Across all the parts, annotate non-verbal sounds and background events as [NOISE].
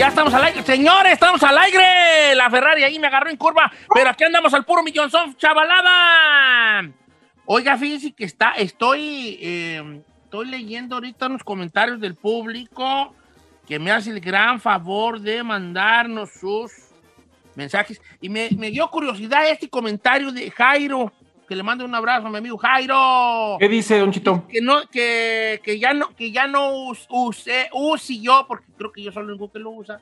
Ya estamos al aire. Señores, estamos al aire. La Ferrari ahí me agarró en curva. Pero aquí andamos al puro millonzón, chavalada. Oiga, fíjense que está, estoy, eh, estoy leyendo ahorita unos comentarios del público que me hace el gran favor de mandarnos sus mensajes. Y me, me dio curiosidad este comentario de Jairo, que le mando un abrazo a mi amigo Jairo. ¿Qué dice, Don Chito? que no que, que ya no que ya no us- use use yo porque creo que yo soy el único que lo usa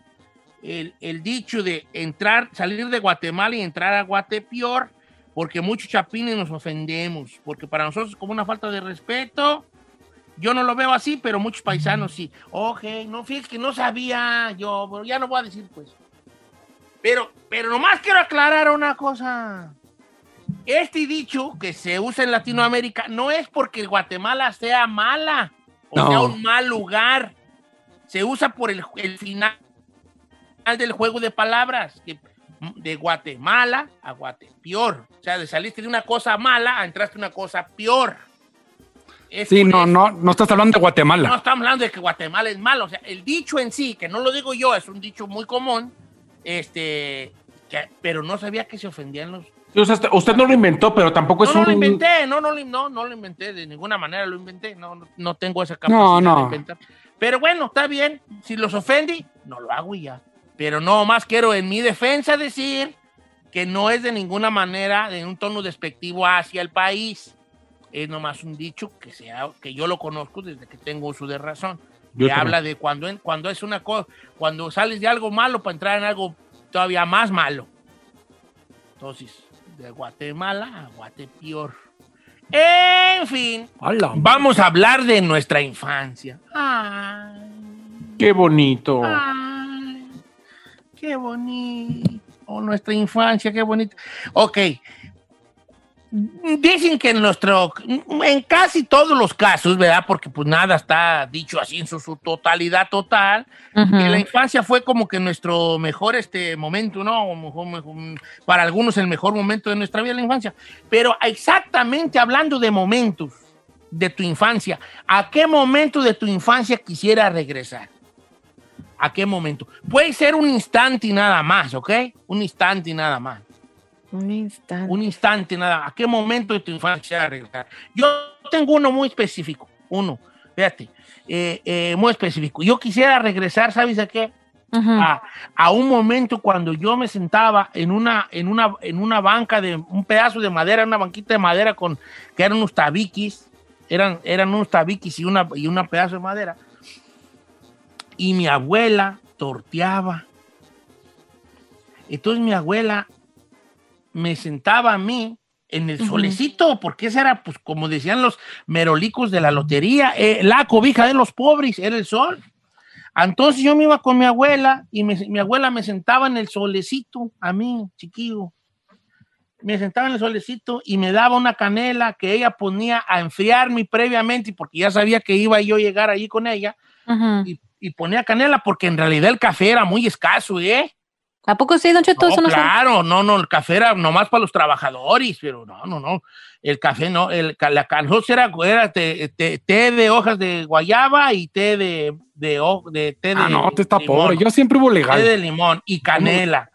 el, el dicho de entrar salir de Guatemala y entrar a Guatepeor porque muchos chapines nos ofendemos porque para nosotros es como una falta de respeto. Yo no lo veo así pero muchos paisanos sí. Oje no fíjate que no sabía yo pero ya no voy a decir pues. Pero pero nomás quiero aclarar una cosa este dicho que se usa en Latinoamérica no es porque Guatemala sea mala o No. sea un mal lugar. Se usa por el, el final del juego de palabras, que de Guatemala a Guatepeor. O sea, de saliste de una cosa mala a entraste una cosa peor. Es Sí, no, eso. no, no estás hablando de No Guatemala. estamos hablando de que Guatemala es malo. O sea, el dicho en sí, que no lo digo yo, es un dicho muy común, este, que- pero no sabía que se ofendían los, o sea, usted no lo inventó, pero tampoco es no, no lo un... inventé, no, no, no, no lo inventé, de ninguna manera lo inventé, no, no, tengo esa capacidad no. de inventar. Pero bueno, está bien, si los ofendí, no lo hago y ya. Pero no más quiero en mi defensa decir que no es de ninguna manera de un tono despectivo hacia el país. Es nomás un dicho que, sea, que yo lo conozco desde que tengo uso de razón. Yo que también. habla de cuando, cuando es una cosa, cuando sales de algo malo para entrar en algo todavía más malo. Entonces, de Guatemala a Guatepeor. En fin, ¡Hala! vamos a hablar de nuestra infancia. Ay, ¡Qué bonito! ay, qué bonito. Oh, nuestra infancia, qué bonito. Ok. Dicen que en nuestro, en casi todos los casos, ¿verdad? Porque pues nada está dicho así en su, su totalidad total, que la infancia fue como que nuestro mejor este momento, ¿no? O mejor- mejor- para algunos el mejor momento de nuestra vida, la infancia. Pero exactamente hablando de momentos de tu infancia, ¿a qué momento de tu infancia quisiera regresar? ¿A qué momento? Puede ser un instante y nada más, ¿ok? Un instante y nada más. Un instante. Un instante nada. ¿A qué momento de tu infancia regresar? Yo tengo uno muy específico. Uno, fíjate, eh, eh, muy específico. Yo quisiera regresar, ¿sabes a qué? a, a un momento cuando yo me sentaba en una, en una, en una banca de un pedazo de madera, una banquita de madera con que eran unos tabiquis, eran, eran unos tabiquis y una, y una pedazo de madera. Y mi abuela torteaba. Entonces mi abuela me sentaba a mí en el solecito, porque ese era, pues, como decían los merolicos de la lotería, eh, la cobija de los pobres, era el sol. Entonces yo me iba con mi abuela y me- mi abuela me sentaba en el solecito, a mí, chiquillo. Me sentaba en el solecito y me daba una canela que ella ponía a enfriarme previamente, porque ya sabía que iba yo a llegar allí con ella, y, y ponía canela, porque en realidad el café era muy escaso, ¿eh? ¿A poco sí, Don Cheto? No, Eso no claro, no, no, el café era nomás para los trabajadores, pero no, no, no. El café no, el, la canjosa era, era té, té- té de hojas de guayaba y té de, de, ho- de té de Ah, no, te está limón. pobre. Yo siempre hubo Té legal. de limón y canela.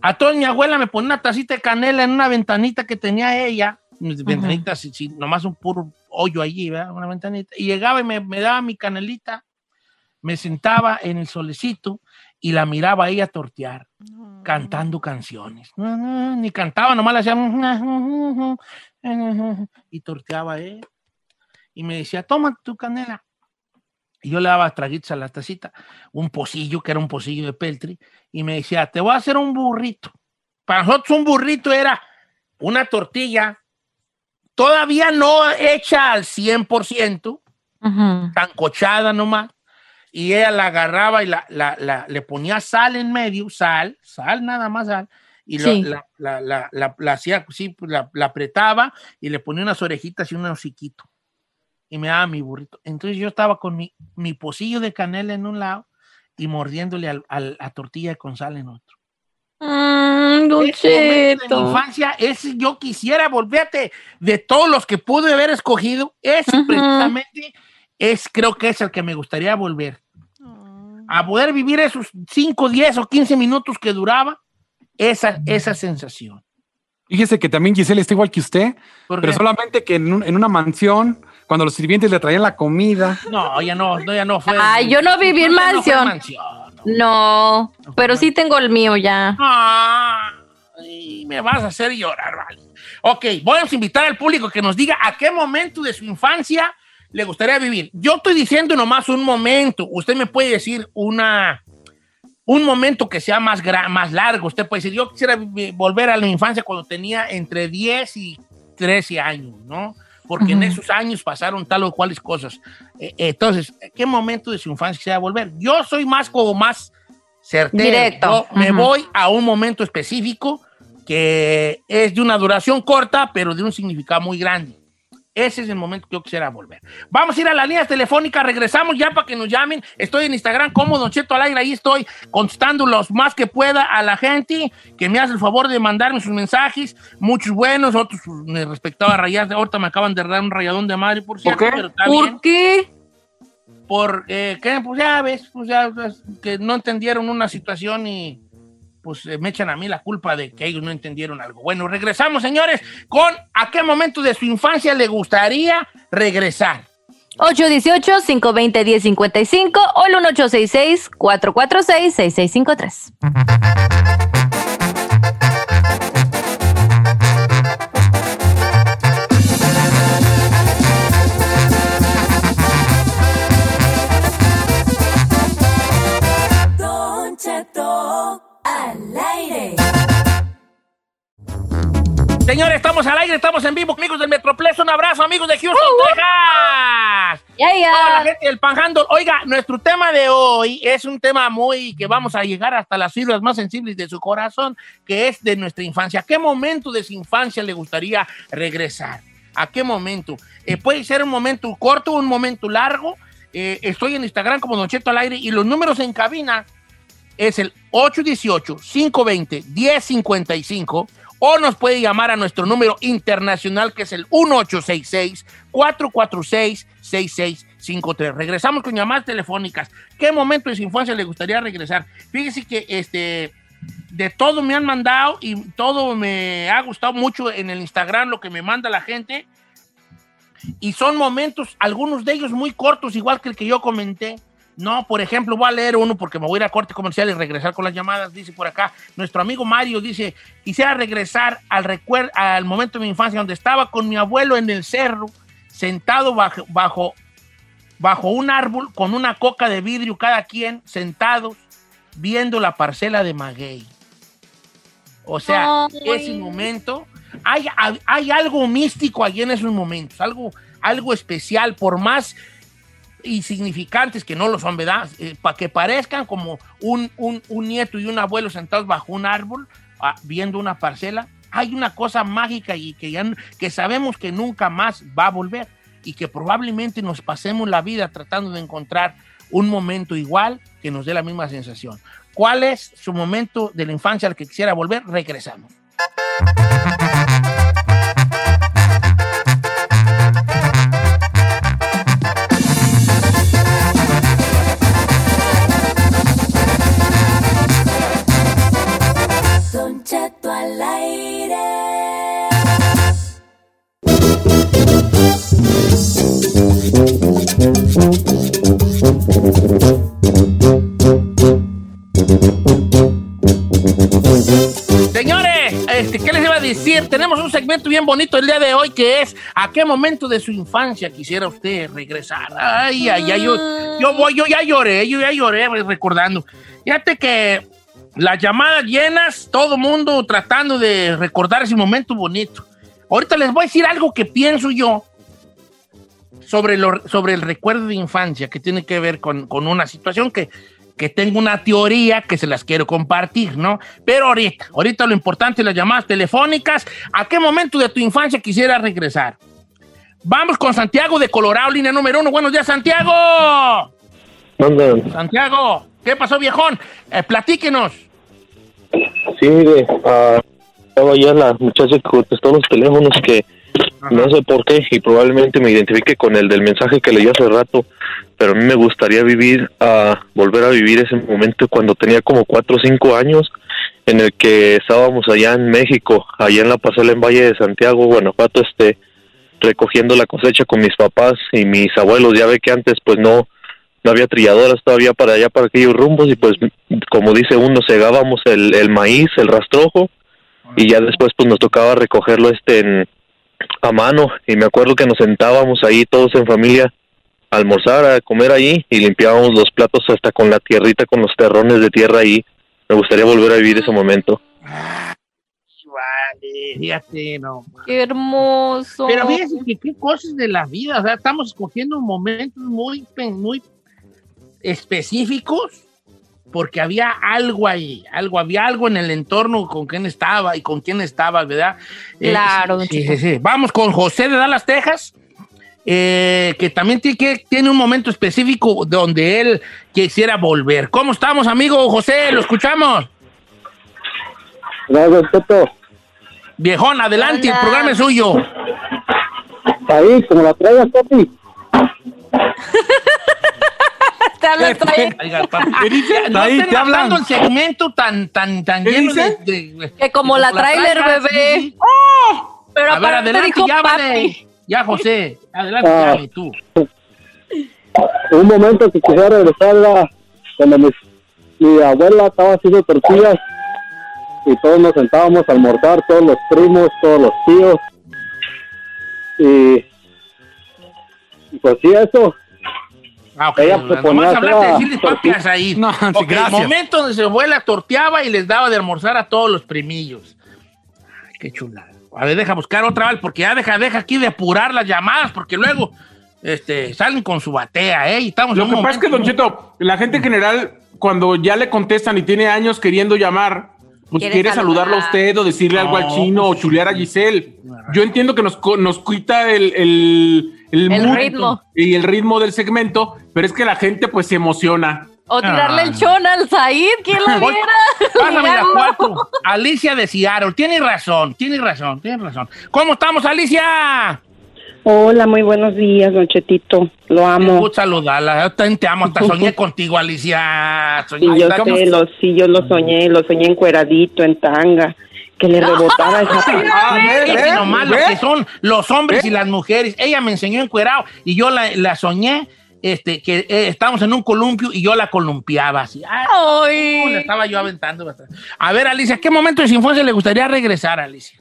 A toda mi abuela me ponía una tacita de canela en una ventanita que tenía ella. Mis Ventanitas, sí, sí, nomás un puro hoyo allí, ¿verdad? Una ventanita. Y llegaba y me, me daba mi canelita, me sentaba en el solecito y la miraba a ella tortear, cantando canciones. Ni cantaba, nomás le hacía y torteaba él. Y me decía, toma tu canela. Y yo le daba traguitos a la tacita, un pocillo, que era un pocillo de peltri, y me decía, te voy a hacer un burrito. Para nosotros un burrito era una tortilla todavía no hecha al 100%, tan cochada nomás, y ella la agarraba y la, la- la- le ponía sal en medio, sal, sal, nada más sal, y Sí. la, la- la- la- la hacía así, pues, la, la apretaba y le ponía unas orejitas y un hociquito. Y me daba mi burrito. Entonces yo estaba con mi, mi pocillo de canela en un lado y mordiéndole al- al- a tortilla con sal en otro. Mm, de mi infancia, ese yo quisiera volverte de todos los que pude haber escogido, ese Ujú. precisamente es, creo que es el que me gustaría volver. A poder vivir esos 5, 10 o 15 minutos que duraba esa, esa sensación. Fíjese que también Giselle está igual que usted, ¿Por pero qué? solamente que en, un- en una mansión, cuando los sirvientes le traían la comida. No, ya no, no, ya no fue. Ay, yo no viví en no mansión. mansión, no. No, pero sí tengo el mío ya. Ay, me vas a hacer llorar, vale. Ok, vamos a invitar al público que nos diga a qué momento de su infancia le gustaría vivir. Yo estoy diciendo nomás un momento. Usted me puede decir una, un momento que sea más, más largo. Usted puede decir, yo quisiera volver a la infancia cuando tenía entre 10 y 13 años, ¿no? Porque en esos años pasaron tal o cuales cosas. Eh, entonces, ¿qué momento de su infancia quisiera volver? Yo soy más como más certero. Directo. Yo me voy a un momento específico que es de una duración corta, pero de un significado muy grande. Ese es el momento que yo quisiera volver. Vamos a ir a las líneas telefónicas, regresamos ya para que nos llamen. Estoy en Instagram como Don Cheto al aire, ahí estoy contestando los más que pueda a la gente que me hace el favor de mandarme sus mensajes, muchos buenos, otros pues, me respectaba rayar. Ahorita me acaban de dar un rayadón de madre, por cierto, qué? pero está bien ¿Por qué? por eh, que pues ya ves, pues ya ves, que no entendieron una situación y pues eh, me echan a mí la culpa de que ellos no entendieron algo. Bueno, regresamos, señores, con a qué momento de su infancia le gustaría regresar. 818-520-1055 o el 1866-446-6653. Señores, estamos al aire, estamos en vivo, amigos del Metroplex, un abrazo, amigos de Houston, Texas. Ya, Toda la ya. gente del Panhandle. Oiga, nuestro tema de hoy es un tema muy que vamos a llegar hasta las fibras más sensibles de su corazón, que es de nuestra infancia. ¿A qué momento de su infancia le gustaría regresar? ¿A qué momento? Eh, puede ser un momento corto, un momento largo. Eh, estoy en Instagram como Don Cheto al aire y los números en cabina es el 818-520-1055 o nos puede llamar a nuestro número internacional que es el 1866-446-6653. Regresamos con llamadas telefónicas. ¿Qué momento de su le gustaría regresar? Fíjese que este, de todo me han mandado y todo me ha gustado mucho en el Instagram lo que me manda la gente. Y son momentos, algunos de ellos muy cortos, igual que el que yo comenté. No, por ejemplo, voy a leer uno porque me voy a ir a corte comercial y regresar con las llamadas. Dice por acá, nuestro amigo Mario dice, quisiera regresar al, recuer- al momento de mi infancia donde estaba con mi abuelo en el cerro, sentado bajo, bajo, bajo un árbol con una coca de vidrio cada quien, sentados, viendo la parcela de maguey. O sea, Ay. ese momento, hay, hay- hay algo místico allí en esos momentos, algo, algo especial, por más insignificantes que no lo son, ¿verdad? para que parezcan como un, un- un nieto y un abuelo sentados bajo un árbol, ah, viendo una parcela, hay una cosa mágica y que, ya, que sabemos que nunca más va a volver y que probablemente nos pasemos la vida tratando de encontrar un momento igual que nos dé la misma sensación. ¿Cuál es su momento de la infancia al que quisiera volver? Regresamos. Señores, este, ¿qué les iba a decir? Tenemos un segmento bien bonito el día de hoy que es ¿A qué momento de su infancia quisiera usted regresar? Ay, ay, ay, yo, yo, voy, yo ya lloré, yo ya lloré recordando. Fíjate que las llamadas llenas, todo mundo tratando de recordar ese momento bonito. Ahorita les voy a decir algo que pienso yo sobre, lo- sobre el recuerdo de infancia, que tiene que ver con, con una situación que, que tengo una teoría que se las quiero compartir, ¿no? Pero ahorita, ahorita lo importante es las llamadas telefónicas. ¿A qué momento de tu infancia quisiera regresar? Vamos con Santiago de Colorado, línea número uno. Buenos días, Santiago. Anda, Santiago, ¿qué pasó, viejón? Eh, platíquenos. sí, mire, ah, estaba ya la muchacha que contestó los teléfonos que no sé por qué y probablemente me identifique con el del mensaje que leí hace rato, pero a mí me gustaría vivir, a volver a vivir ese momento cuando tenía como cuatro o cinco años en el que estábamos allá en México, allá en la pasela en Valle de Santiago, Guanajuato, este, recogiendo la cosecha con mis papás y mis abuelos. Ya ve que antes pues no, no había trilladoras todavía para allá, para aquellos rumbos y pues como dice uno, segábamos el, el maíz, el rastrojo y ya después pues nos tocaba recogerlo este en, a mano y me acuerdo que nos sentábamos ahí todos en familia a almorzar, a comer ahí y limpiábamos los platos hasta con la tierrita, con los terrones de tierra ahí. Me gustaría volver a vivir ese momento. Vale, fíjate, no. Qué hermoso. Pero fíjense que qué cosas de la vida, o sea, estamos escogiendo momentos muy, muy específicos porque había algo ahí, algo, había algo en el entorno con quién estaba y con quién estaba, ¿verdad? Eh, Claro, sí, sí, sí. Vamos con José de Dallas, Texas, eh, que también tiene, que, tiene un momento específico donde él quisiera volver. ¿Cómo estamos, amigo José? ¿Lo escuchamos? Gracias, Toto. Viejón, adelante, el programa es suyo. Ahí, como la traigas, papi. [LAUGHS] [LAUGHS] No Ahí estén te hablan. matando el segmento tan, tan, tan ¿Qué lleno de, dice? de- Que como la trailer, bebé. sí, sí. Pero A ver, aparte adelante, dijo ya, papi. vale. Ya, José. Adelante, Ah. ya, y tú. Un momento que quisiera regresar era cuando mi, mi abuela estaba haciendo tortillas y todos nos sentábamos a almorzar, todos los primos, todos los tíos. Y, y pues sí, eso. Ah, ok. Ella Nomás proponía hablaste de decirles la papi a Said. No, sí, Ok, gracias. El momento donde su abuela torteaba y les daba de almorzar a todos los primillos. Ay, qué chulada. A ver, deja buscar otra vez, porque ya deja, deja aquí de apurar las llamadas, porque luego este, salen con su batea, ¿eh? Y estamos Lo que pasa es que, Don Cheto, la gente en general, cuando ya le contestan y tiene años queriendo llamar, pues Quiere quiere, saludarlo a usted o decirle algo al No, chino pues o chulear a Giselle. Yo entiendo que nos, co- nos quita el, el, el, ritmo. y el ritmo del segmento, pero es que la gente pues se emociona. O tirarle Ah. el chon al Said, ¿quién lo [LAUGHS] viera? Pásame la cuatro. Alicia de Seattle. Tiene razón, tiene razón, tiene razón. ¿Cómo estamos, Alicia? Hola, muy buenos días, Don Chetito. Lo Me amo. gusta saludarla. Yo también te amo. Hasta soñé [LAUGHS] contigo, Alicia. Soñé. Ay, yo sé, lo, sí, yo lo soñé, lo soñé encueradito, en tanga, que le [LAUGHS] rebotaba esa Ah, ve, Fíjate ve, nomás lo ve. que son los hombres y las mujeres. Ella me enseñó encuerado y yo la, la soñé. Este, que eh, estábamos en un columpio y yo la columpiaba así. Ay, Ay. la estaba yo aventando bastante. A ver, Alicia, ¿qué momento de su infancia le gustaría regresar, Alicia?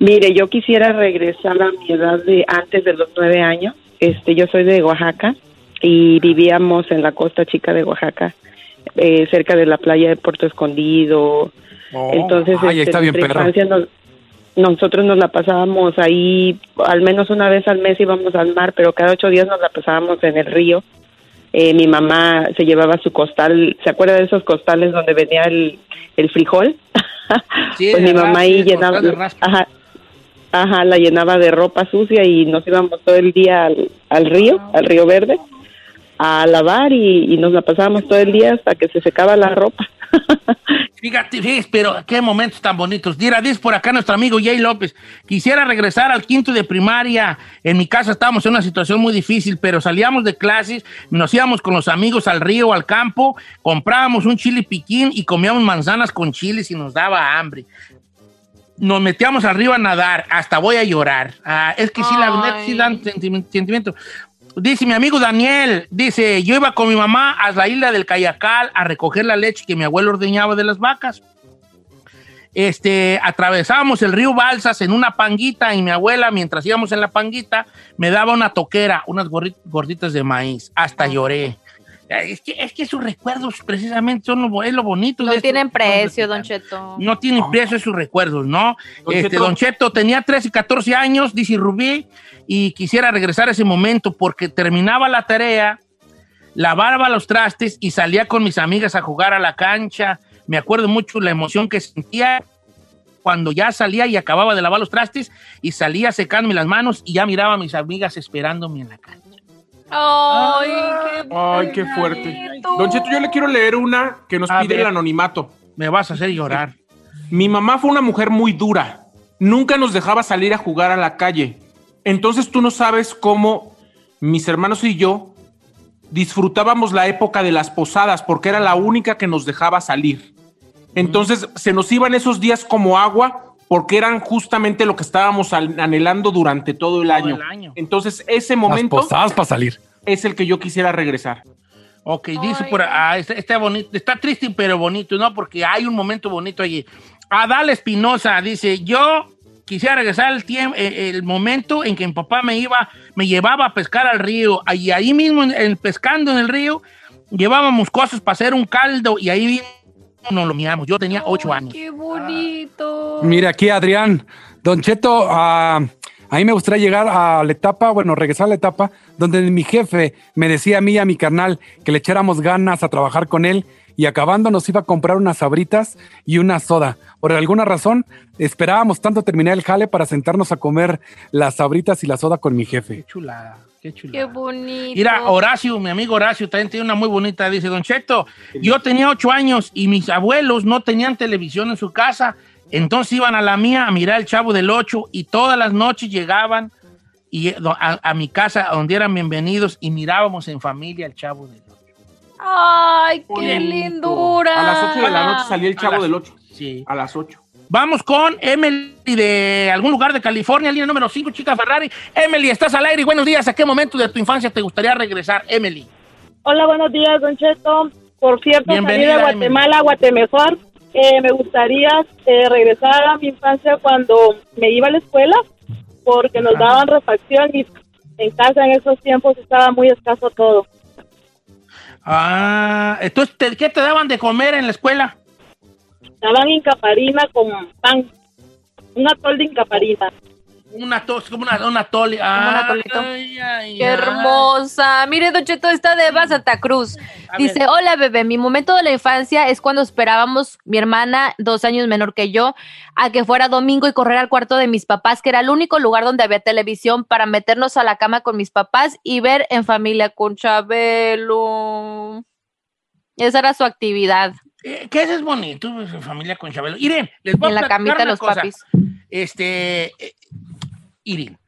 Mire, yo quisiera regresar a mi edad de antes de los nueve años. Este, yo soy de Oaxaca y vivíamos en la costa chica de Oaxaca, eh, cerca de la playa de Puerto Escondido. Entonces, ay, este, está bien infancia nos- nosotros nos la pasábamos ahí, al menos una vez al mes íbamos al mar, pero cada ocho días nos la pasábamos en el río. Eh, mi mamá se llevaba su costal, ¿se acuerda de esos costales donde venía el, el frijol? [LAUGHS] Sí, pues mi mamá raspa, ahí llenaba, costal de raspa. ajá, ajá, la llenaba de ropa sucia y nos íbamos todo el día al, al río, al río verde, a lavar y, y nos la pasábamos todo el día hasta que se secaba la ropa. [LAUGHS] Fíjate, fíjate, pero qué momentos tan bonitos. Dira, dice por acá nuestro amigo Jay López. Quisiera regresar al quinto de primaria. En mi casa estábamos en una situación muy difícil, pero salíamos de clases, nos íbamos con los amigos al río, al campo, comprábamos un chile piquín y comíamos manzanas con chiles y nos daba hambre. Nos metíamos río a nadar, hasta voy a llorar. Ah, es que sí, la verdad, sí dan sentimi- sentimiento. Dice mi amigo Daniel, dice, yo iba con mi mamá a la isla del Cayacal a recoger la leche que mi abuelo ordeñaba de las vacas. este, atravesábamos el río Balsas en una panguita y mi abuela, mientras íbamos en la panguita, me daba una toquera, unas gorditas de maíz. Hasta lloré. Eh, Es que, es que sus recuerdos precisamente son lo, es lo bonito. No de tienen precio, de don. Cheto. No tienen precio esos recuerdos, ¿no? Don este, Cheto. Don Cheto tenía 13 y 14 años, dice Rubí, y quisiera regresar a ese momento porque terminaba la tarea, lavaba los trastes y salía con mis amigas a jugar a la cancha. Me acuerdo mucho la emoción que sentía cuando ya salía y acababa de lavar los trastes y salía secándome las manos y ya miraba a mis amigas esperándome en la cancha. Ay, qué Ay, qué fuerte. Don Cheto, yo le quiero leer una que nos A pide ver. el anonimato. Me vas a hacer llorar. Mi mamá fue una mujer muy dura. Nunca nos dejaba salir a jugar a la calle. Entonces tú no sabes cómo mis hermanos y yo disfrutábamos la época de las posadas porque era la única que nos dejaba salir. Entonces se nos iban esos días como agua porque eran justamente lo que estábamos anhelando durante todo el, Todo año. el año. Entonces ese Las momento posadas para salir. es el que yo quisiera regresar. Ok, dice Ay. por ah, está, está bonito, está triste pero bonito, ¿no? Porque hay un momento bonito allí. Adal Espinosa dice, yo quisiera regresar el tiempo, el momento en que mi papá me iba, me llevaba a pescar al río, y ahí mismo, en, en- pescando en el río, llevábamos cosas para hacer un caldo, y ahí mismo nos lo miramos. Yo tenía ocho años. Qué bonito. Mira aquí, Adrián. Don Cheto, ah, a mí me gustaría llegar a la etapa, bueno, regresar a la etapa donde mi jefe me decía a mí y a mi carnal que le echáramos ganas a trabajar con él y acabando nos iba a comprar unas sabritas y una soda. Por alguna razón, esperábamos tanto terminar el jale para sentarnos a comer las sabritas y la soda con mi jefe. Qué chulada, qué chulada. Qué bonito. Mira, Horacio, mi amigo Horacio, también tiene una muy bonita. Dice, Don Cheto, yo tenía ocho años y mis abuelos no tenían televisión en su casa. Entonces iban a la mía a mirar el Chavo del Ocho y todas las noches llegaban y, a, a mi casa donde eran bienvenidos y mirábamos en familia el Chavo del Ocho. Ay, qué lindura. A las 8 de la noche salía el chavo las- del 8. Sí. A las 8. Vamos con Emily de algún lugar de California, línea número 5, chica Ferrari. Emily, estás al aire y buenos días. ¿A qué momento de tu infancia te gustaría regresar, Emily? Hola, buenos días, Don Cheto. Por cierto, salí de Guatemala a Guatemejor. Eh, me gustaría eh, regresar a mi infancia cuando me iba a la escuela, porque nos daban refacción y en casa en esos tiempos estaba muy escaso todo. Ah, entonces, ¿te- ¿qué te daban de comer en la escuela? Daban incaparina con pan, un atol de incaparina. Una tos, como una, una tole. Ah, ay, ay, Qué ay. hermosa. Mire, Don Cheto, está de Eva Santa Cruz. Dice, ver. hola bebé, mi momento de la infancia es cuando esperábamos, mi hermana, dos años menor que yo, a que fuera domingo y correr al cuarto de mis papás, que era el único lugar donde había televisión para meternos a la cama con mis papás y ver en familia con Chabelo. Esa era su actividad, Eh, ¿Qué es bonito, pues, familia con Chabelo? Irene, les voy a en la platicar camita los cosa. papis. Este, eh, Irene,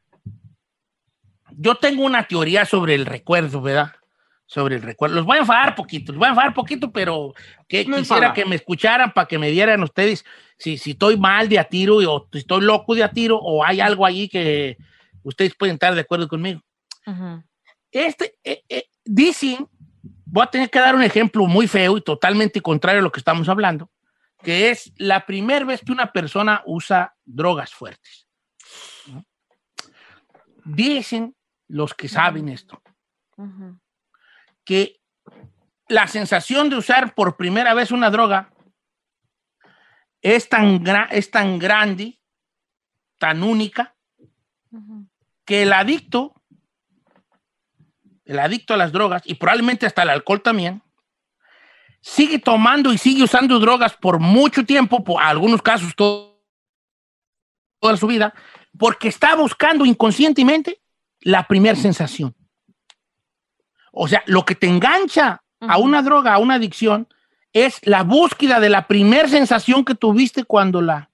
yo tengo una teoría sobre el recuerdo, ¿verdad? Sobre el recuerdo. Los voy a enfadar poquito, los voy a enfadar poquito, pero que No quisiera enfada. que me escucharan para que me dieran ustedes si, si estoy mal de a tiro o si estoy loco de a tiro o hay algo allí que ustedes pueden estar de acuerdo conmigo. Ujú. Este, eh, eh, dicen, voy a tener que dar un ejemplo muy feo y totalmente contrario a lo que estamos hablando, que es la primera vez que una persona usa drogas fuertes. ¿no? Dicen los que saben esto, que la sensación de usar por primera vez una droga es tan, gra- es tan grande, tan única, que el adicto, el adicto a las drogas, y probablemente hasta el alcohol también, sigue tomando y sigue usando drogas por mucho tiempo, por algunos casos todo- toda su vida, porque está buscando inconscientemente la primera sensación. O sea, lo que te engancha a una droga, a una adicción, es la búsqueda de la primera sensación que tuviste cuando la,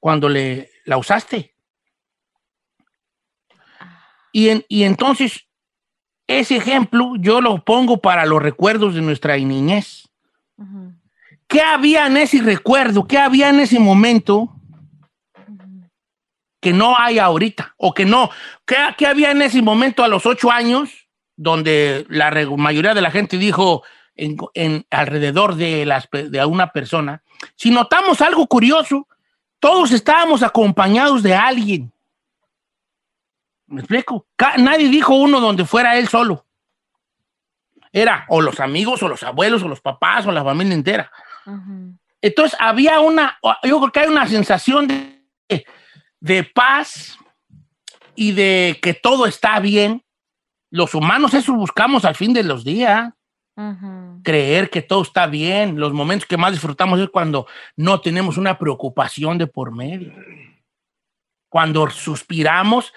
cuando le, la usaste. Y, en- y entonces, ese ejemplo yo lo pongo para los recuerdos de nuestra niñez. ¿Qué había en ese recuerdo? ¿Qué había en ese momento que no hay ahorita? O que no. ¿Qué, qué había en ese momento a los ocho años donde la mayoría de la gente dijo en, en- alrededor de, las, de una persona si notamos algo curioso, todos estábamos acompañados de alguien. ¿Me explico? Nadie dijo uno donde fuera él solo. Era o los amigos, o los abuelos, o los papás, o la familia entera. Entonces había una, yo creo que hay una sensación de, de paz y de que todo está bien. Los humanos eso buscamos al fin de los días. Creer que todo está bien. Los momentos que más disfrutamos es cuando no tenemos una preocupación de por medio. Cuando suspiramos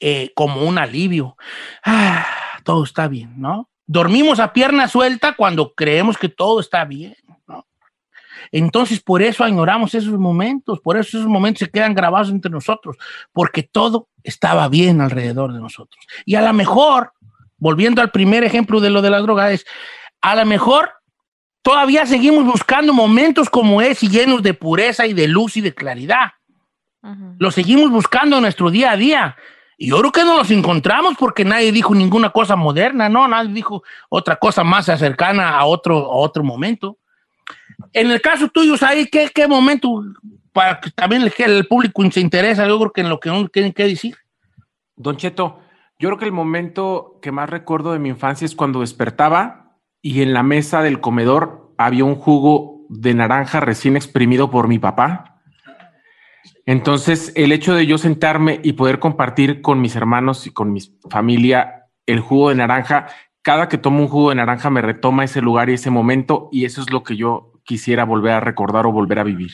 eh, como un alivio. Ah, todo está bien, ¿no? Dormimos a pierna suelta cuando creemos que todo está bien, ¿no? Entonces, por eso añoramos esos momentos, por eso esos momentos se quedan grabados entre nosotros, porque todo estaba bien alrededor de nosotros. Y a lo mejor, volviendo al primer ejemplo de lo de las drogas, es, a lo mejor todavía seguimos buscando momentos como ese, llenos de pureza y de luz y de claridad. Los seguimos buscando en nuestro día a día. Y yo creo que no los encontramos porque nadie dijo ninguna cosa moderna, ¿no? Nadie dijo otra cosa más cercana a otro, a otro momento. En el caso tuyo, ahí ¿qué, ¿qué momento? Para que también el, el público se interesa, yo creo que en lo que uno tiene que decir. Don Cheto, yo creo que el momento que más recuerdo de mi infancia es cuando despertaba y en la mesa del comedor había un jugo de naranja recién exprimido por mi papá. Entonces, el hecho de yo sentarme y poder compartir con mis hermanos y con mi familia el jugo de naranja, cada que tomo un jugo de naranja me retoma ese lugar y ese momento y eso es lo que yo quisiera volver a recordar o volver a vivir.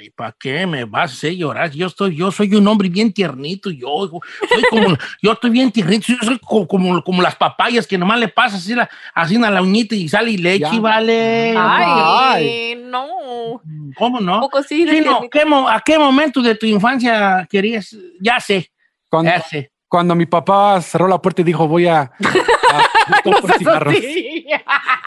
Ay, ¿para qué me vas a hacer llorar? Yo estoy, yo soy un hombre bien tiernito, yo, soy como, [LAUGHS] yo estoy bien tiernito, yo soy como, como, como las papayas que nomás le pasa así, la, así a la uñita y sale y leche, Ya. vale. Ay, no. ¿Cómo no? Poco sí, de Sí, no, tiernito. ¿qué mo- ¿A qué momento de tu infancia querías? Ya sé. Cuando, Ya sé. Cuando mi papá cerró la puerta y dijo, voy a, a [LAUGHS] comprar cigarros.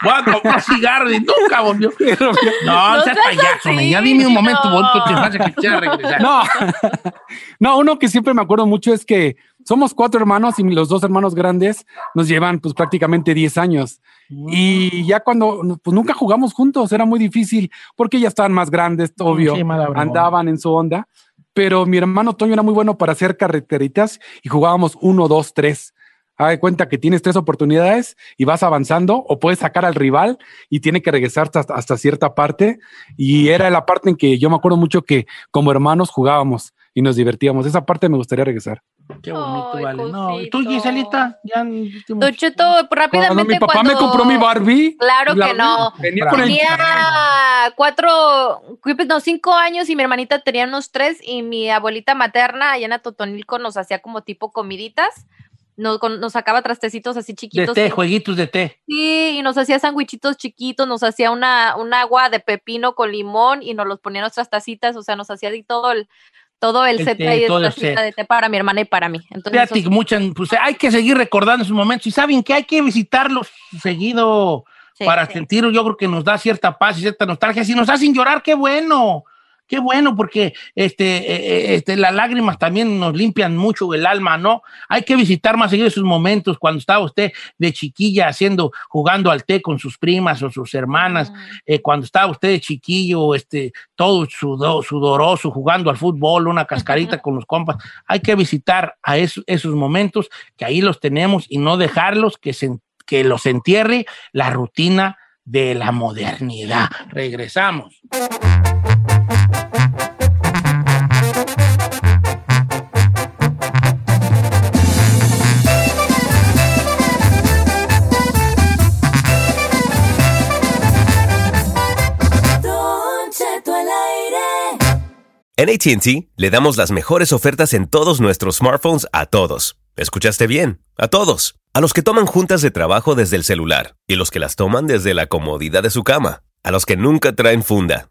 Voy a comprar cigarros y nunca volvió. [LAUGHS] No, No seas payaso, así, ya dime un momento no. bonito de tu infancia que quisiera regresar. No, no, uno que siempre me acuerdo mucho es que somos cuatro hermanos y los dos hermanos grandes nos llevan pues prácticamente 10 años. Y ya cuando pues nunca jugamos juntos, era muy difícil porque ya estaban más grandes, obvio, Sí, andaban en su onda. Pero mi hermano Toño era muy bueno para hacer carreteritas y jugábamos uno, dos, tres. Haz de cuenta que tienes tres oportunidades y vas avanzando o puedes sacar al rival y tiene que regresar hasta, hasta cierta parte. Y era la parte en que yo me acuerdo mucho que como hermanos jugábamos y nos divertíamos. Esa parte me gustaría regresar. Qué bonito, vale. No, ¿y tú, Giselita? Ya Don Cheto, rápidamente. Cuando mi papá me compró mi Barbie. Claro la- que no. Venía Tenía cuatro, no, cinco años y mi hermanita tenía unos tres y mi abuelita materna allá en Atotonilco nos hacía como tipo comiditas. Nos, nos sacaba trastecitos así De chiquitos. té, y- jueguitos de té. Sí, y nos hacía sándwichitos chiquitos, nos hacía una, un agua de pepino con limón y nos los ponía en nuestras tacitas, o sea, nos hacía ahí todo el, todo el, set de todo el set. de té para mi hermana y para mí. Entonces, Fíjate, muchas, pues, hay que seguir recordando esos momentos y saben que hay que visitarlos seguido Sí, para sí. sentir, yo creo que nos da cierta paz y cierta nostalgia. Si nos hacen llorar, qué bueno, qué bueno, porque este, eh, eh, este, las lágrimas también nos limpian mucho el alma, ¿no? Hay que visitar más seguido esos momentos cuando estaba usted de chiquilla haciendo, jugando al té con sus primas o sus hermanas, eh, cuando estaba usted de chiquillo, este, todo sudo- sudoroso, jugando al fútbol, una cascarita con los compas. Hay que visitar a esos, esos momentos que ahí los tenemos y no dejarlos que, se, que los entierre la rutina de la modernidad. Regresamos. En ATT le damos las mejores ofertas en todos nuestros smartphones a todos. ¿Escuchaste bien? A todos. A los que toman juntas de trabajo desde el celular y los que las toman desde la comodidad de su cama. A los que nunca traen funda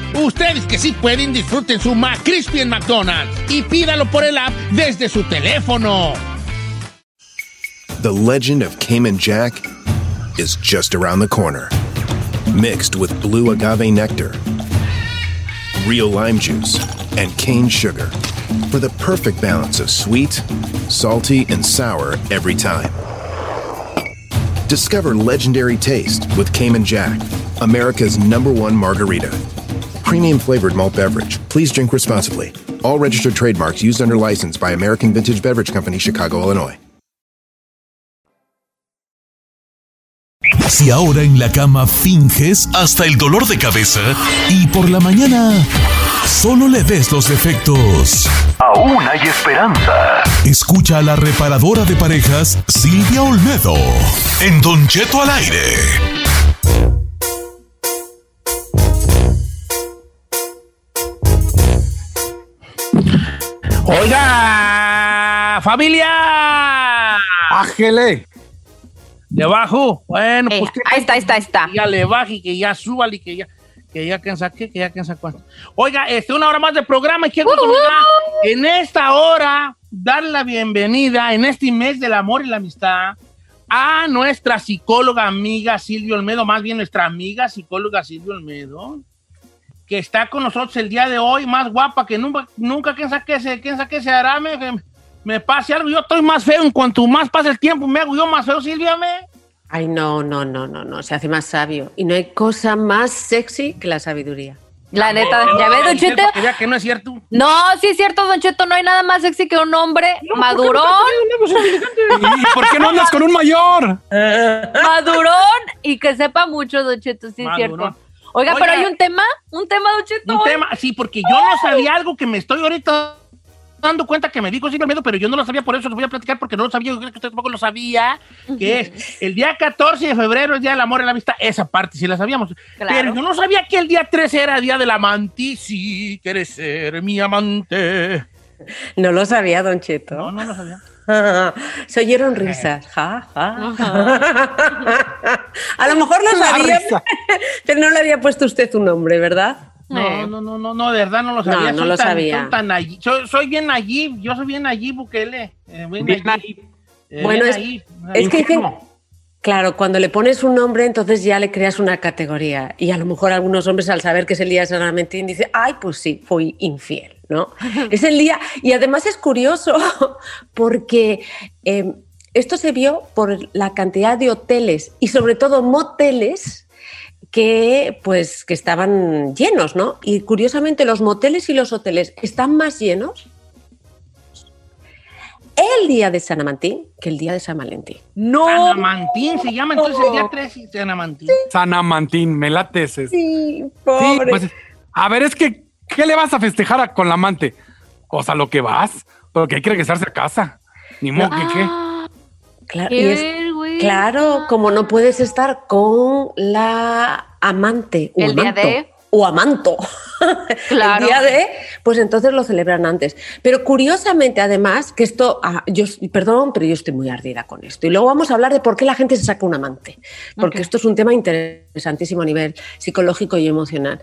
Ustedes que sí pueden, disfruten su en McDonald's y pídalo por el app desde su teléfono. The legend of Cayman Jack is just around the corner. Mixed with blue agave nectar, real lime juice, and cane sugar for the perfect balance of sweet, salty, and sour every time. Discover legendary taste with Cayman Jack, America's number one margarita. Premium flavored malt beverage. Please drink responsibly. All registered trademarks used under license by American Vintage Beverage Company, Chicago, Illinois. Si ahora en la cama finges hasta el dolor de cabeza y por la mañana solo le ves los defectos. Aún hay esperanza. Escucha a la reparadora de parejas Silvia Olmedo en Don Cheto al aire. Oiga, familia. Ángele. ¿Le bajo? Bueno, Eh, pues ahí está, ahí está, ahí está. ya le baje y que ya suba y que ya que ya quién sabe qué, que ya quién sabe cuánto. Oiga, este, una hora más de programa y qué gusto me da en esta hora darle la bienvenida en este mes del amor y la amistad a nuestra psicóloga amiga Silvia Olmedo, más bien nuestra amiga psicóloga Silvia Olmedo, que está con nosotros el día de hoy, más guapa que nunca, nunca quién sabe qué se, quién sabe qué se hará, me, que me pase algo, yo estoy más feo, en cuanto más pasa el tiempo, me hago yo más feo, Silvia, me. Ay, no, no, no, no, no, se hace más sabio. Y no hay cosa más sexy que la sabiduría. La neta, ya ves, Don Cheto. Que que no es cierto. No, sí es cierto, Don Cheto, no hay nada más sexy que un hombre madurón, ¿Y por qué no andas con un mayor? madurón y que sepa mucho, Don Cheto, sí es cierto. Oiga, Oiga. pero hay un tema, un tema, Don Cheto. Un tema, sí, porque yo no sabía algo que me estoy ahorita dando cuenta que me dijo Silvia Olmedo, pero yo no lo sabía, por eso lo voy a platicar porque no lo sabía, yo creo que usted tampoco lo sabía, que es el día 14 de febrero, el Día del Amor y la Amistad, esa parte sí la sabíamos, Claro. pero yo no sabía que el día 13 era el Día del Amante, sí, quieres ser mi amante. No lo sabía, Don Cheto. No, no lo sabía. [LAUGHS] Se oyeron risas. Ja, ja. [LAUGHS] A lo mejor lo sabía, [LAUGHS] pero no le había puesto usted un nombre, ¿verdad? No, no, no, no, no, de verdad no lo sabía. No, no Soy lo tan- sabía. soy tan nayi- soy, soy bien allí, yo soy bien allí, Bukele. eh, bien. Eh, Bueno, bien es- nayib. Es que dicen, claro, cuando le pones un nombre, entonces ya le creas una categoría. Y a lo mejor algunos hombres, al saber que es el día de San Valentín, dicen, ay, pues sí, fui infiel, ¿no? es el día. Y además es curioso [LAUGHS] porque eh, esto se vio por la cantidad de hoteles y sobre todo moteles que pues que estaban llenos, ¿no? Y curiosamente los moteles y los hoteles están más llenos el día de San Valentín que el día de San Valentín. No. Sanamantín se llama entonces el día 13, Sanamantín. Sanamantín, me late ese. Sí, Sí, pobre. pues, a ver, es que, ¿qué le vas a festejar a- con la amante? O sea, lo que vas, pero que hay que regresarse a casa. Ni modo que qué. Ah, Claro, y es- claro, como no puedes estar con la amante o El día amanto, de- o amanto. [LAUGHS] Claro. El día de, pues entonces lo celebran antes. Pero curiosamente, además, que esto, ah, yo, perdón, pero yo estoy muy ardida con esto. Y luego vamos a hablar de por qué la gente se saca un amante, porque esto es un tema interesantísimo a nivel psicológico y emocional.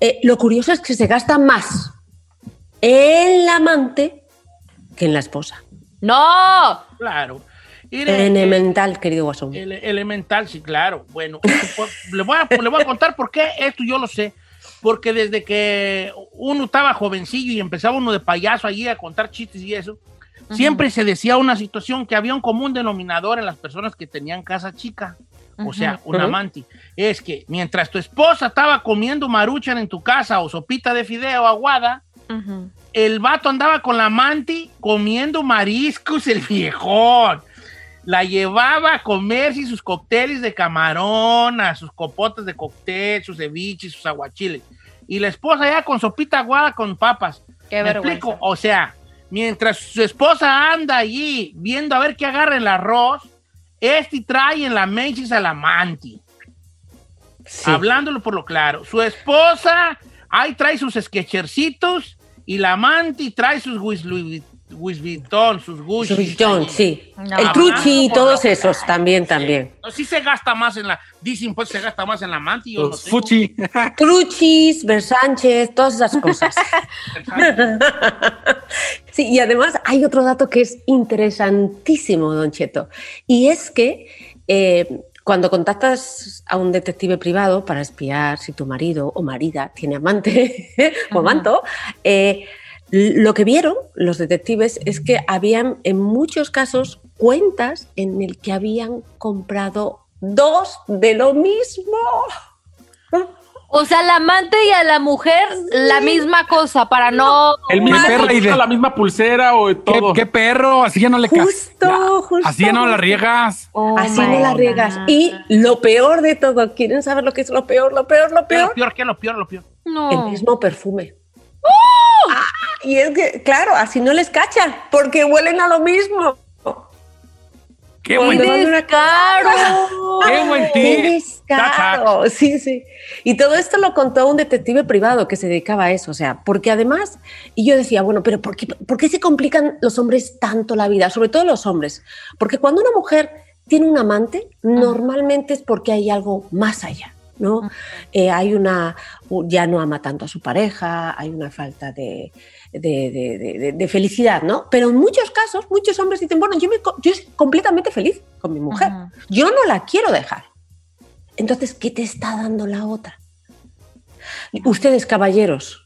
Eh, lo curioso es que se gasta más en la amante que en la esposa. No. Claro. Mire, Elemental, querido Guasón. ele- elemental, sí, claro. Bueno, [LAUGHS] esto, le, voy a, le voy a contar por qué esto yo lo sé. porque desde que uno estaba jovencillo y empezaba uno de payaso allí a contar chistes y eso, siempre se decía una situación que había un común denominador en las personas que tenían casa chica, o sea, un amante. Es que mientras tu esposa estaba comiendo maruchan en tu casa o sopita de fideo aguada, el vato andaba con la amante comiendo mariscos, el viejón. La llevaba a comerse sus cócteles de camarón, a sus copotes de cóctel, sus ceviches, sus aguachiles. Y la esposa ya con sopita aguada con papas. Qué ¿Me vergüenza. explico? O sea, mientras su esposa anda allí viendo a ver qué agarra el arroz, este trae en la Macy's al amante. Hablándolo por lo claro. Su esposa ahí trae sus sketchercitos y la amante trae sus Louis Vuitton, sus Gucci. Sí. No. El truchi y todos esos también, también. No, sí se gasta más en la. Dicen pues se gasta más en la amante. y Yo no Los sé. fuchi. Truchis, [LAUGHS] Versánchez, todas esas cosas. Sí, y además hay otro dato que es interesantísimo, Don Cheto, y es que eh, cuando contactas a un detective privado para espiar si tu marido o marida tiene amante [LAUGHS] o amanto, eh, lo que vieron los detectives es que habían en muchos casos cuentas en el que habían comprado dos de lo mismo. O sea, la amante y a la mujer la misma cosa para no. El mismo perro y de- la misma pulsera o ¿Qué, todo. qué perro? Así ya no le Justo, justo. Así ya no la riegas. Oh Así no la riegas. Y lo peor de todo, ¿quieren saber lo que es lo peor, lo peor, lo ¿Qué es peor? lo peor? ¿Qué es lo peor? Lo peor. No. El mismo perfume. Y es que, claro, así no les cachan, porque huelen a lo mismo. ¡Qué buen casa- ¡Qué buen ¡Qué descaro! Sí, sí. Y todo esto lo contó un detective privado que se dedicaba a eso, o sea, porque además, y yo decía, bueno, pero ¿por qué, por qué se complican los hombres tanto la vida? Sobre todo los hombres. Porque cuando una mujer tiene un amante, normalmente es porque hay algo más allá. ¿No? Eh, hay una, ya no ama tanto a su pareja, hay una falta de, de, de- de- de- de felicidad, ¿no? Pero en muchos casos, muchos hombres dicen, bueno, yo, me, yo soy completamente feliz con mi mujer, yo no la quiero dejar. Entonces, ¿qué te está dando la otra? Ustedes, caballeros,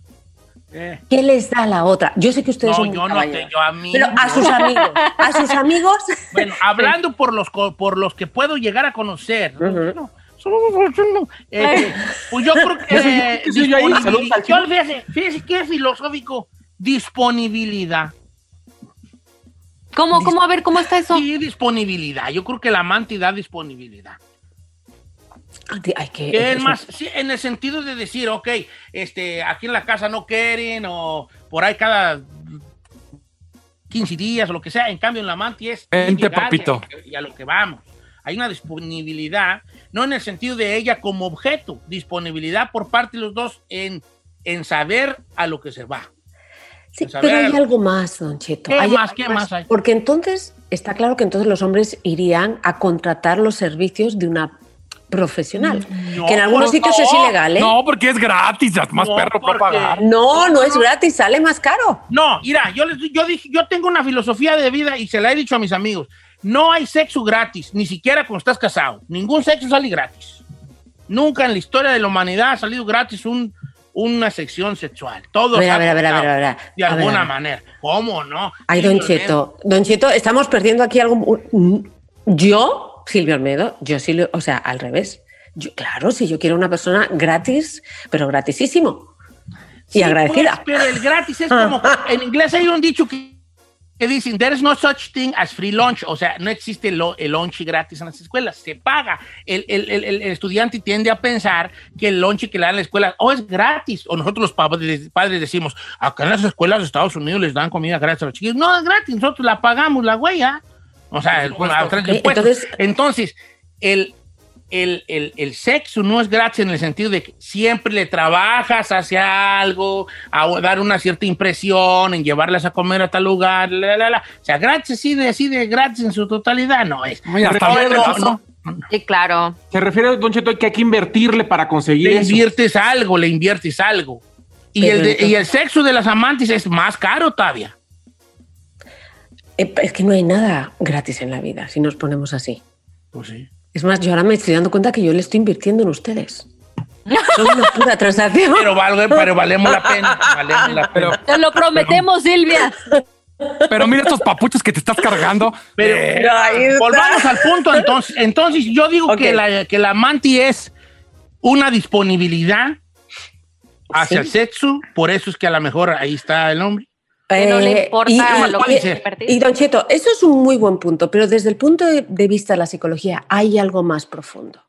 Eh, ¿qué les da la otra? Yo sé que ustedes No, son yo no te, yo a mí. pero a sus amigos, a sus amigos. [LAUGHS] Bueno, hablando por los co- por los que puedo llegar a conocer. ¿no? [LAUGHS] Eh, pues yo creo que ¿Qué soy yo? ¿Qué soy yo ahí? Saludos al fíjese, fíjese qué filosófico. Disponibilidad. ¿Cómo, cómo? A ver, ¿cómo está eso? Sí, disponibilidad. Yo creo que la amante da disponibilidad. Hay que, Que es más, sí, en el sentido de decir, ok, este, aquí en la casa no quieren, o por ahí cada 15 días o lo que sea. En cambio, en la amante es. Vente, llegar y a- papito. Y a, lo que vamos. Hay una disponibilidad, no en el sentido de ella como objeto, disponibilidad por parte de los dos en, en saber a lo que se va. Sí, pero hay algo más, Don Cheto. ¿Qué Hay más? algo ¿Qué más hay? Porque entonces está claro que entonces los hombres irían a contratar los servicios de una profesional. No, que en algunos sitios es no, ilegal, ¿eh? No, porque es gratis, más No, perro para pagar. No, no es gratis, sale más caro. No, mira, yo, les- yo dije, yo tengo una filosofía de vida y se la he dicho a mis amigos. No hay sexo gratis, ni siquiera cuando estás casado. Ningún sexo sale gratis. Nunca en la historia de la humanidad ha salido gratis un, una sección sexual. Todo De alguna manera. ¿Cómo no? Ay, Silvio Don Cheto, Don Cheto, estamos perdiendo aquí algo. Yo, Silvio Olmedo, yo sí, lo- o sea, al revés. Yo, claro, si yo quiero una persona gratis, pero gratisísimo. Y Sí, agradecida. pues, pero el gratis es como. [LAUGHS] en inglés hay un dicho que, que dicen: There is no such thing as free lunch. O sea, no existe el, lo- el lunch gratis en las escuelas. Se paga. El, el- el- estudiante tiende a pensar que el lunch que le dan en la escuela o es gratis. O nosotros los padres, padres decimos: Acá en las escuelas de Estados Unidos les dan comida gratis a los chiquillos. No, es gratis. Nosotros la pagamos, la huella. O sea, impuestos. entonces- Entonces, el, el, el- el sexo no es gratis en el sentido de que siempre le trabajas hacia algo, a dar una cierta impresión, en llevarlas a comer a tal lugar, la, la, la. O sea, gratis así de, así de gratis en su totalidad, no es. No. Sí, claro. Se refiere, Don Cheto, que hay que invertirle para conseguir Le eso. inviertes algo, le inviertes algo. Y el, de- y el sexo de las amantes es más caro todavía. Eh, Es que no hay nada gratis en la vida, si nos ponemos así. Pues sí. Es más, yo ahora me estoy dando cuenta que yo le estoy invirtiendo en ustedes. Son una pura transacción. Pero, valga- pero valemos la pena. Valemos la pena. Te lo prometemos, Silvia. Pero mira estos papuchos que te estás cargando. Pero Eh, volvamos al punto entonces. Entonces yo digo que, la, que la manti es una disponibilidad hacia Sí. el sexo, por eso es que a lo mejor ahí está el hombre. Que no le Eh, importa y- lo y- que y-. Y Don Cheto, eso es un muy buen punto, pero desde el punto de, vista de la psicología hay algo más profundo,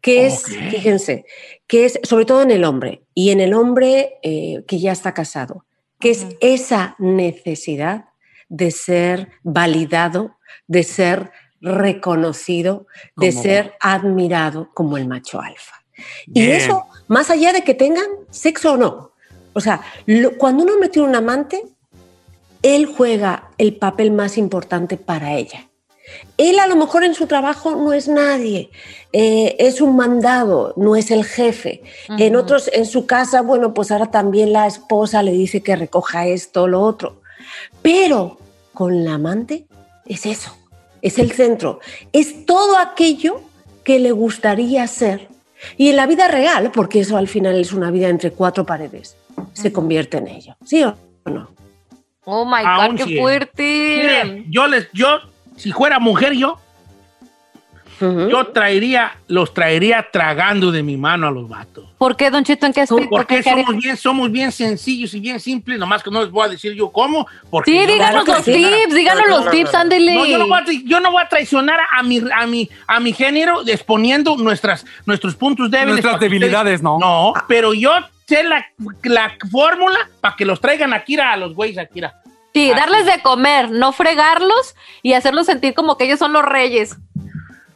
que es, Ok. fíjense, que es sobre todo en el hombre y en el hombre eh, que ya está casado, que es esa necesidad de ser validado, de ser reconocido, de Como- ser admirado como el macho alfa. Y Bien. eso, más allá de que tengan sexo o no. O sea, lo- cuando un hombre tiene un amante, él juega el papel más importante para ella. Él a lo mejor en su trabajo no es nadie, eh, es un mandado, no es el jefe. En otros, en su casa, bueno, pues ahora también la esposa le dice que recoja esto, lo otro. Pero con la amante es eso, es el centro, es todo aquello que le gustaría ser. Y en la vida real, porque eso al final es una vida entre cuatro paredes, se convierte en ello. ¿Sí o no? Oh my God, qué fuerte. Mire, yo les, yo, si fuera mujer, yo, yo traería, los traería tragando de mi mano a los vatos. ¿Por qué, Don Cheto? ¿En qué aspecto? Porque ¿Qué somos bien, somos bien sencillos y bien simples, nomás que no les voy a decir yo cómo. Porque Sí, díganos los tips, díganos los tips, ándele. No, yo, no voy a, yo no voy a traicionar a mi, a mi, a mi género exponiendo nuestras, nuestros puntos débiles. Nuestras debilidades, ustedes- ¿no? No, pero yo sé la, la fórmula para que los traigan aquí a los güeyes aquí. a- Sí, darles de comer, no fregarlos y hacerlos sentir como que ellos son los reyes.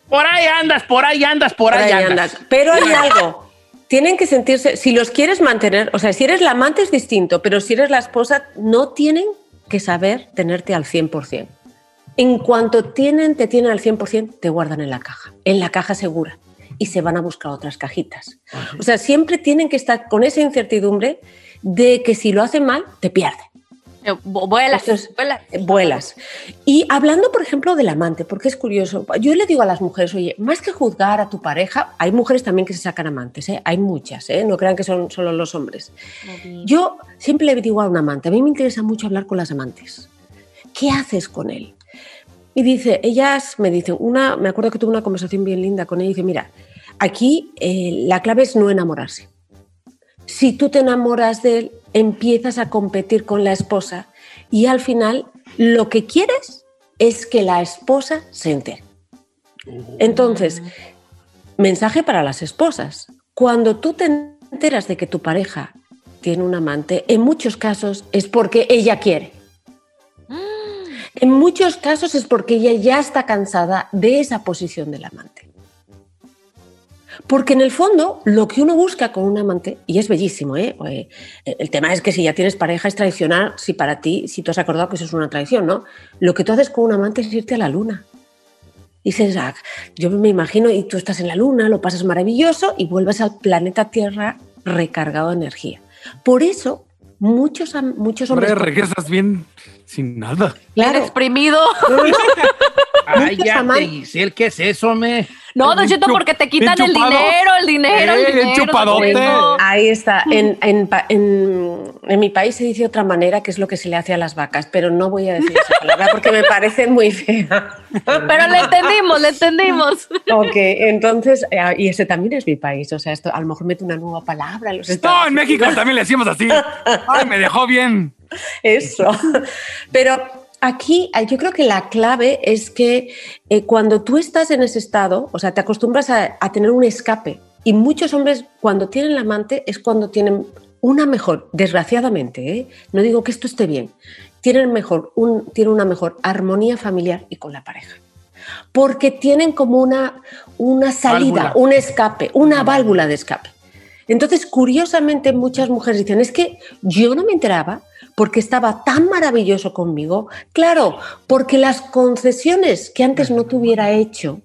Por ahí andas, por ahí andas, por, ahí, andas. Pero hay [LAUGHS] algo. Tienen que sentirse, si los quieres mantener, o sea, si eres la amante es distinto, pero si eres la esposa, no tienen que saber tenerte al 100%. En cuanto tienen, te tienen al 100%, te guardan en la caja, en la caja segura, y se van a buscar otras cajitas. O sea, siempre tienen que estar con esa incertidumbre de que si lo hacen mal, te pierden. Eh, Vuelas, vuelas. Vuelas. Y hablando, por ejemplo, del amante, porque es curioso, yo le digo a las mujeres, oye, más que juzgar a tu pareja, hay mujeres también que se sacan amantes, ¿eh? hay muchas, ¿eh? no crean que son solo los hombres. Yo siempre le digo a un amante, a mí me interesa mucho hablar con las amantes. ¿Qué haces con él? Y dice, ellas me dicen, una, me acuerdo que tuve una conversación bien linda con ella y dice, mira, aquí eh, la clave es no enamorarse. Si tú te enamoras de él, empiezas a competir con la esposa y al final lo que quieres es que la esposa se entere. Entonces, mensaje para las esposas. Cuando tú te enteras de que tu pareja tiene un amante, en muchos casos es porque ella quiere. En muchos casos es porque ella ya está cansada de esa posición del amante. Porque en el fondo lo que uno busca con un amante, y es bellísimo, ¿eh? Eh, el tema es que si ya tienes pareja es traicionar, si para ti, si tú has acordado que eso es una traición, ¿no? Lo que tú haces con un amante es irte a la luna. Y dices, "Ah, yo me imagino, y tú estás en la luna, lo pasas maravilloso y vuelves al planeta Tierra recargado de energía. Por eso, muchos, muchos Hombre, hombres... regresas bien sin nada. Claro. exprimido. [LAUGHS] Ay, ya, te, Giselle, ¿qué es eso, me? No, Don Cheto, porque te quitan el dinero, el dinero, el dinero. Don Cheto. Ahí está. En, en en- en mi país se dice otra manera, que es lo que se le hace a las vacas, pero no voy a decir esa [LAUGHS] palabra porque me parece muy fea. Pero le entendimos, le entendimos. Ok, entonces, eh, y ese también es mi país, o sea, esto a lo mejor mete una nueva palabra en los Estados No, en México también le decimos así. [LAUGHS] Ay, me dejó bien. Eso. Pero aquí eh, yo creo que la clave es que eh, cuando tú estás en ese estado, o sea, te acostumbras a, a tener un escape. Y muchos hombres cuando tienen la amante es cuando tienen una mejor, desgraciadamente, ¿eh? no digo que esto esté bien, tienen, mejor, un, tienen una mejor armonía familiar y con la pareja. Porque tienen como una, una salida, Válvula. un escape, una válvula de escape. Entonces, curiosamente, muchas mujeres dicen, es que yo no me enteraba porque estaba tan maravilloso conmigo. Claro, porque las concesiones que antes no te hubiera hecho,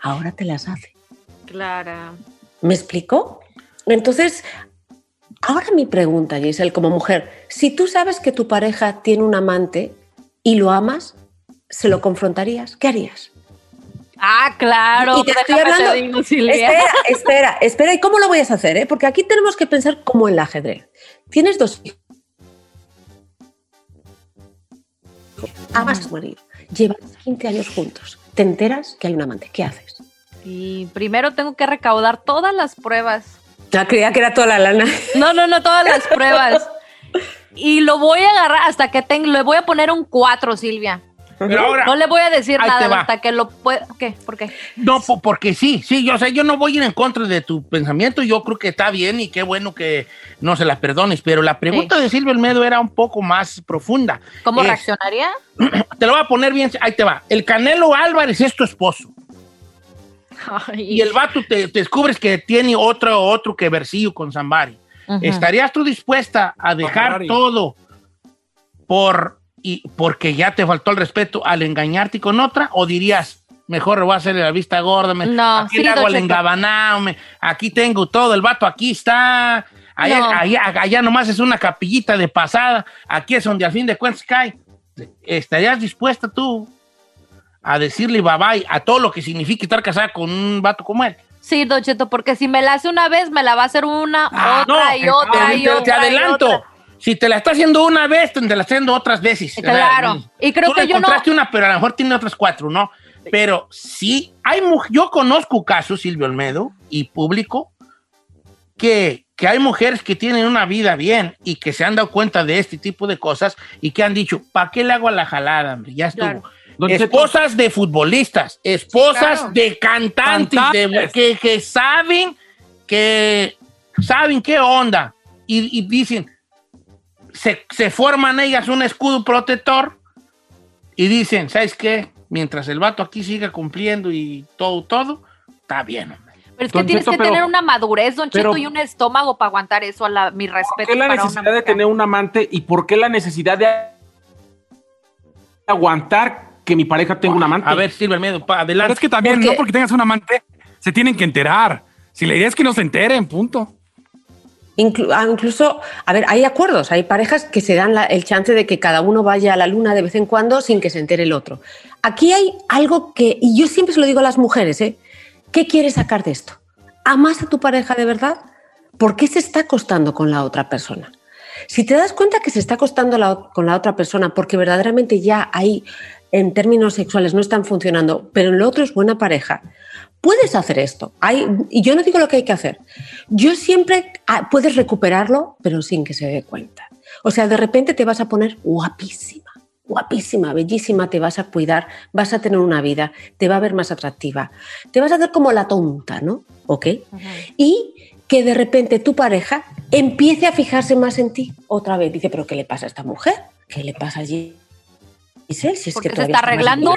ahora te las hace. Clara. ¿Me explico? Entonces, ahora mi pregunta, Giselle, como mujer, si tú sabes que tu pareja tiene un amante y lo amas, ¿se lo confrontarías? ¿Qué harías? Ah, claro. Y te estoy te hablando. Espera, espera, espera. ¿Y cómo lo voy a hacer? eh? Porque aquí tenemos que pensar como en el ajedrez. Tienes dos hijos. Amas a tu marido. Llevan 15 años juntos. Te enteras que hay un amante. ¿Qué haces? Y primero tengo que recaudar todas las pruebas. Ya creía que era toda la lana. No, no, no, todas las [LAUGHS] pruebas. Y lo voy a agarrar hasta que tenga, le voy a poner un 4, Silvia. Pero ahora- no le voy a decir nada hasta que lo pueda. ¿Qué? ¿Por qué? No, po- porque sí, sí, yo sé, yo no voy a ir en contra de tu pensamiento, yo creo que está bien y qué bueno que no se la perdones, pero la pregunta de Silvia Olmedo era un poco más profunda. ¿Cómo Es- reaccionaría? [CLEARS THROAT] Te lo voy a poner bien, ahí te va. El Canelo Álvarez es tu esposo. Y el vato te, te descubres que tiene otro, otro que versillo con Zambari. ¿Estarías tú dispuesta a dejar todo por y porque ya te faltó el respeto al engañarte con otra? ¿O dirías, mejor voy a hacerle la vista gorda? me- No, aquí sí, le hago Cheto. engabanao, me- aquí tengo todo, el vato aquí está. Allá, No. allá, allá nomás es una capillita de pasada, aquí es donde al fin de cuentas cae. ¿Estarías dispuesta tú a decirle bye bye a todo lo que significa estar casada con un vato como él? Sí, Don Cheto, porque si me la hace una vez, me la va a hacer una, Ah, otra y otra y otra. te y adelanto. otra. Si te la está haciendo una vez, te la está haciendo otras veces. Claro. O sea, Y creo tú que le yo no- encontraste una, pero a lo mejor tiene otras cuatro, ¿no? Pero sí, hay mu- yo conozco casos, Silvio Olmedo, y público, que, que hay mujeres que tienen una vida bien y que se han dado cuenta de este tipo de cosas y que han dicho, ¿para qué le hago a la jalada, hombre? Ya estuvo. Claro. Esposas de futbolistas, esposas Claro. de cantantes, de- Cantantes. que, que saben que saben qué onda y, y dicen, se, se forman ellas un escudo protector y dicen, ¿sabes qué? Mientras el vato aquí siga cumpliendo y todo, todo, está bien. hombre. Pero es que Don tienes Cheto, que pero- tener una madurez, Don pero- Cheto, y un estómago para aguantar eso. A la, mi respeto. ¿Por qué la para una necesidad de tener un amante y por qué la necesidad de aguantar que mi pareja tenga un amante? A ver, pa- Pero adelante. es que también, Porque- no porque tengas un amante, se tienen que enterar. Si la idea es que no se enteren, punto. Ah, incluso, a ver, hay acuerdos, hay parejas que se dan el chance de que cada uno vaya a la luna de vez en cuando sin que se entere el otro. Aquí hay algo que, y yo siempre se lo digo a las mujeres, ¿eh? ¿Qué quieres sacar de esto? ¿Amas a tu pareja de verdad? ¿Por qué se está acostando con la otra persona? Si te das cuenta que se está acostando con la otra persona porque verdaderamente ya ahí, en términos sexuales, no están funcionando, pero en lo otro es buena pareja, puedes hacer esto. Hay, y yo no digo lo que hay que hacer. Yo siempre ah, puedes recuperarlo, pero sin que se dé cuenta. O sea, de repente te vas a poner guapísima, guapísima, bellísima, te vas a cuidar, vas a tener una vida, te va a ver más atractiva, te vas a hacer como la tonta, ¿no? ¿Ok? Y que de repente tu pareja empiece a fijarse más en ti otra vez. Dice, pero ¿qué le pasa a esta mujer? ¿Qué le pasa allí? Giselle, si es Porque que se está arreglando.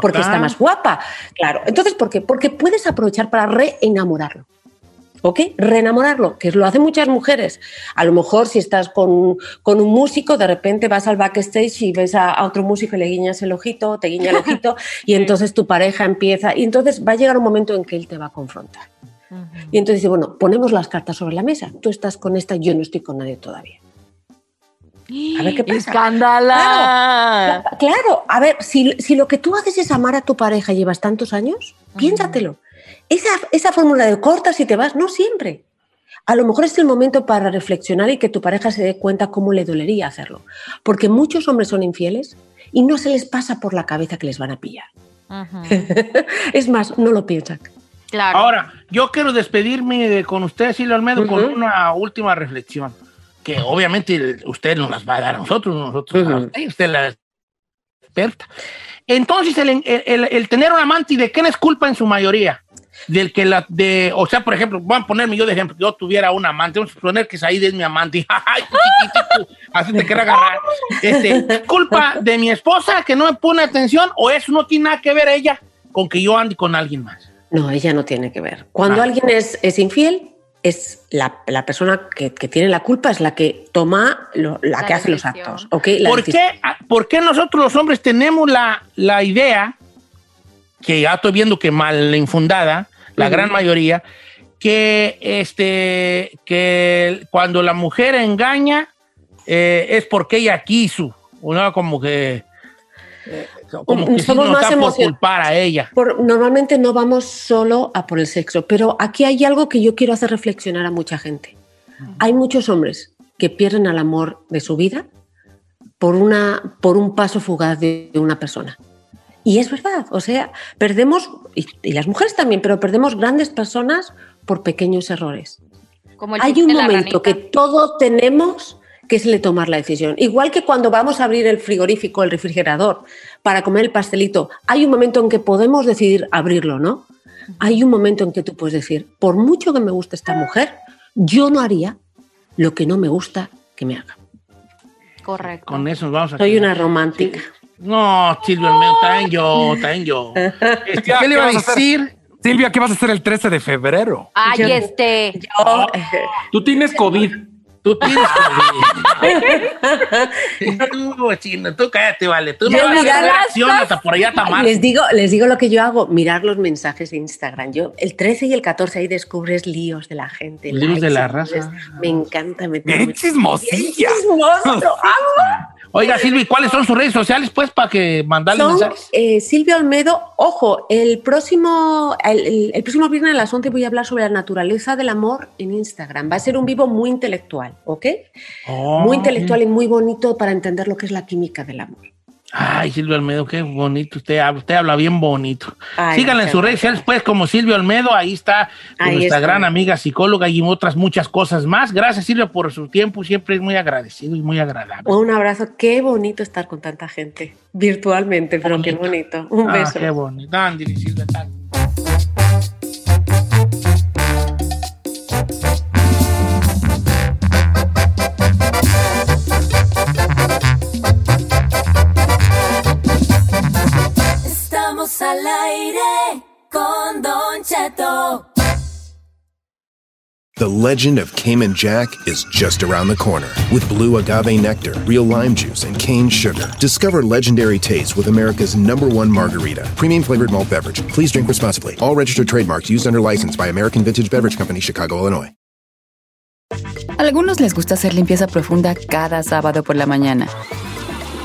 porque está más guapa. Claro. Entonces, ¿por qué? Porque puedes aprovechar para reenamorarlo. ¿Ok? Reenamorarlo, que lo hacen muchas mujeres. A lo mejor si estás con, con un músico, de repente vas al backstage y ves a, a otro músico y le guiñas el ojito, te guiña el ojito, [LAUGHS] y entonces tu pareja empieza, y entonces va a llegar un momento en que él te va a confrontar. Y entonces dice, bueno, ponemos las cartas sobre la mesa. Tú estás con esta, yo no estoy con nadie todavía. A ver qué pasa. ¡Escándala! Cla- Claro, a ver, si, si lo que tú haces es amar a tu pareja y llevas tantos años, piénsatelo. Esa, esa fórmula de cortas y te vas, no siempre. A lo mejor es el momento para reflexionar y que tu pareja se dé cuenta cómo le dolería hacerlo. Porque muchos hombres son infieles y no se les pasa por la cabeza que les van a pillar. [LAUGHS] Es más, no lo piensan. Claro. Ahora, yo quiero despedirme de- con usted, Silvio Almedo, con Ujú. una última reflexión, que obviamente usted nos las va a dar a nosotros, nosotros a Ujú. usted, usted es la experta. Entonces, el, el- el- el tener un amante, ¿y de quién es culpa en su mayoría? Del que la, de, o sea, por ejemplo, voy a ponerme yo de ejemplo, yo tuviera un amante, vamos a suponer que Said es mi amante, [LAUGHS] ay, chiquitito, así te quiero agarrar. Este, ¿Culpa de mi esposa que no me pone atención o eso no tiene nada que ver ella con que yo ande con alguien más? No, ella no tiene que ver. Cuando Ah. alguien es, es infiel, es la, la persona que, que tiene la culpa, es la que toma, lo- la, La que hace los actos. ¿ok? La ¿Por qué, ah, por qué nosotros los hombres tenemos la, la idea, que ya estoy viendo que mal infundada, la gran mayoría, que, este, que cuando la mujer engaña eh, es porque ella quiso, ¿no? Como que... Como que sí somos nos más da por culpar a ella. Por- normalmente no vamos solo a por el sexo, pero aquí hay algo que yo quiero hacer reflexionar a mucha gente. Hay muchos hombres que pierden al amor de su vida por, una, por un paso fugaz de de una persona. Y es verdad, o sea, perdemos, y, y las mujeres también, pero perdemos grandes personas por pequeños errores. Como el Hay un momento que todo tenemos que es el de tomar la decisión. Igual que cuando vamos a abrir el frigorífico, el refrigerador, para comer el pastelito, hay un momento en que podemos decidir abrirlo, ¿no? Hay un momento en que tú puedes decir, por mucho que me guste esta mujer, yo no haría lo que no me gusta que me haga. Correcto. Con eso nos vamos a Soy quedar. una romántica. No, Silvio Almedo, también yo, también yo. [LAUGHS] Este, ¿Qué le iba a decir? Silvia, ¿qué vas a hacer el 13 de febrero? Ay, Yo- este. Yo, [LAUGHS] Tú tienes COVID. Tú tienes COVID. [LAUGHS] tú, chino, tú cállate, vale. Tú no vas a acción hasta por allá Tamar. les digo, les digo lo que yo hago, mirar los mensajes de Instagram. Yo el 13 y el 14 ahí descubres líos de la gente. Líos de likes, la entonces, raza. Me encanta meterme. Bien chismosilla. Chismoso, [LAUGHS] amo. Oiga, Silvia, ¿y cuáles son sus redes sociales, pues, para que mandarle Son mensajes? eh, Silvia Olmedo. Ojo, el próximo, el próximo viernes a las 11 voy a hablar sobre la naturaleza del amor en Instagram. Va a ser un vivo muy intelectual, ¿ok? Oh, muy intelectual y muy bonito para entender lo que es la química del amor. Ay, Silvio Almedo, qué bonito. Usted, habla- usted habla bien bonito. Ay, Síganla en sus redes sociales, pues, como Silvio Almedo. Ahí está Ahí nuestra está. gran amiga psicóloga y otras muchas cosas más. Gracias, Silvio, por su tiempo. Siempre es muy agradecido y muy agradable. Un abrazo. Qué bonito estar con tanta gente virtualmente, pero qué bonito. Un Ah, beso. qué bonito. Ándale, Silvia, está- al aire con Don Cheto. The legend of Cayman Jack is just around the corner. With blue agave nectar, real lime juice, and cane sugar. Discover legendary taste with America's number one margarita. Premium flavored malt beverage. Please drink responsibly. All registered trademarks used under license by American Vintage Beverage Company, Chicago, Illinois. Algunos les gusta hacer limpieza profunda cada sábado por la mañana.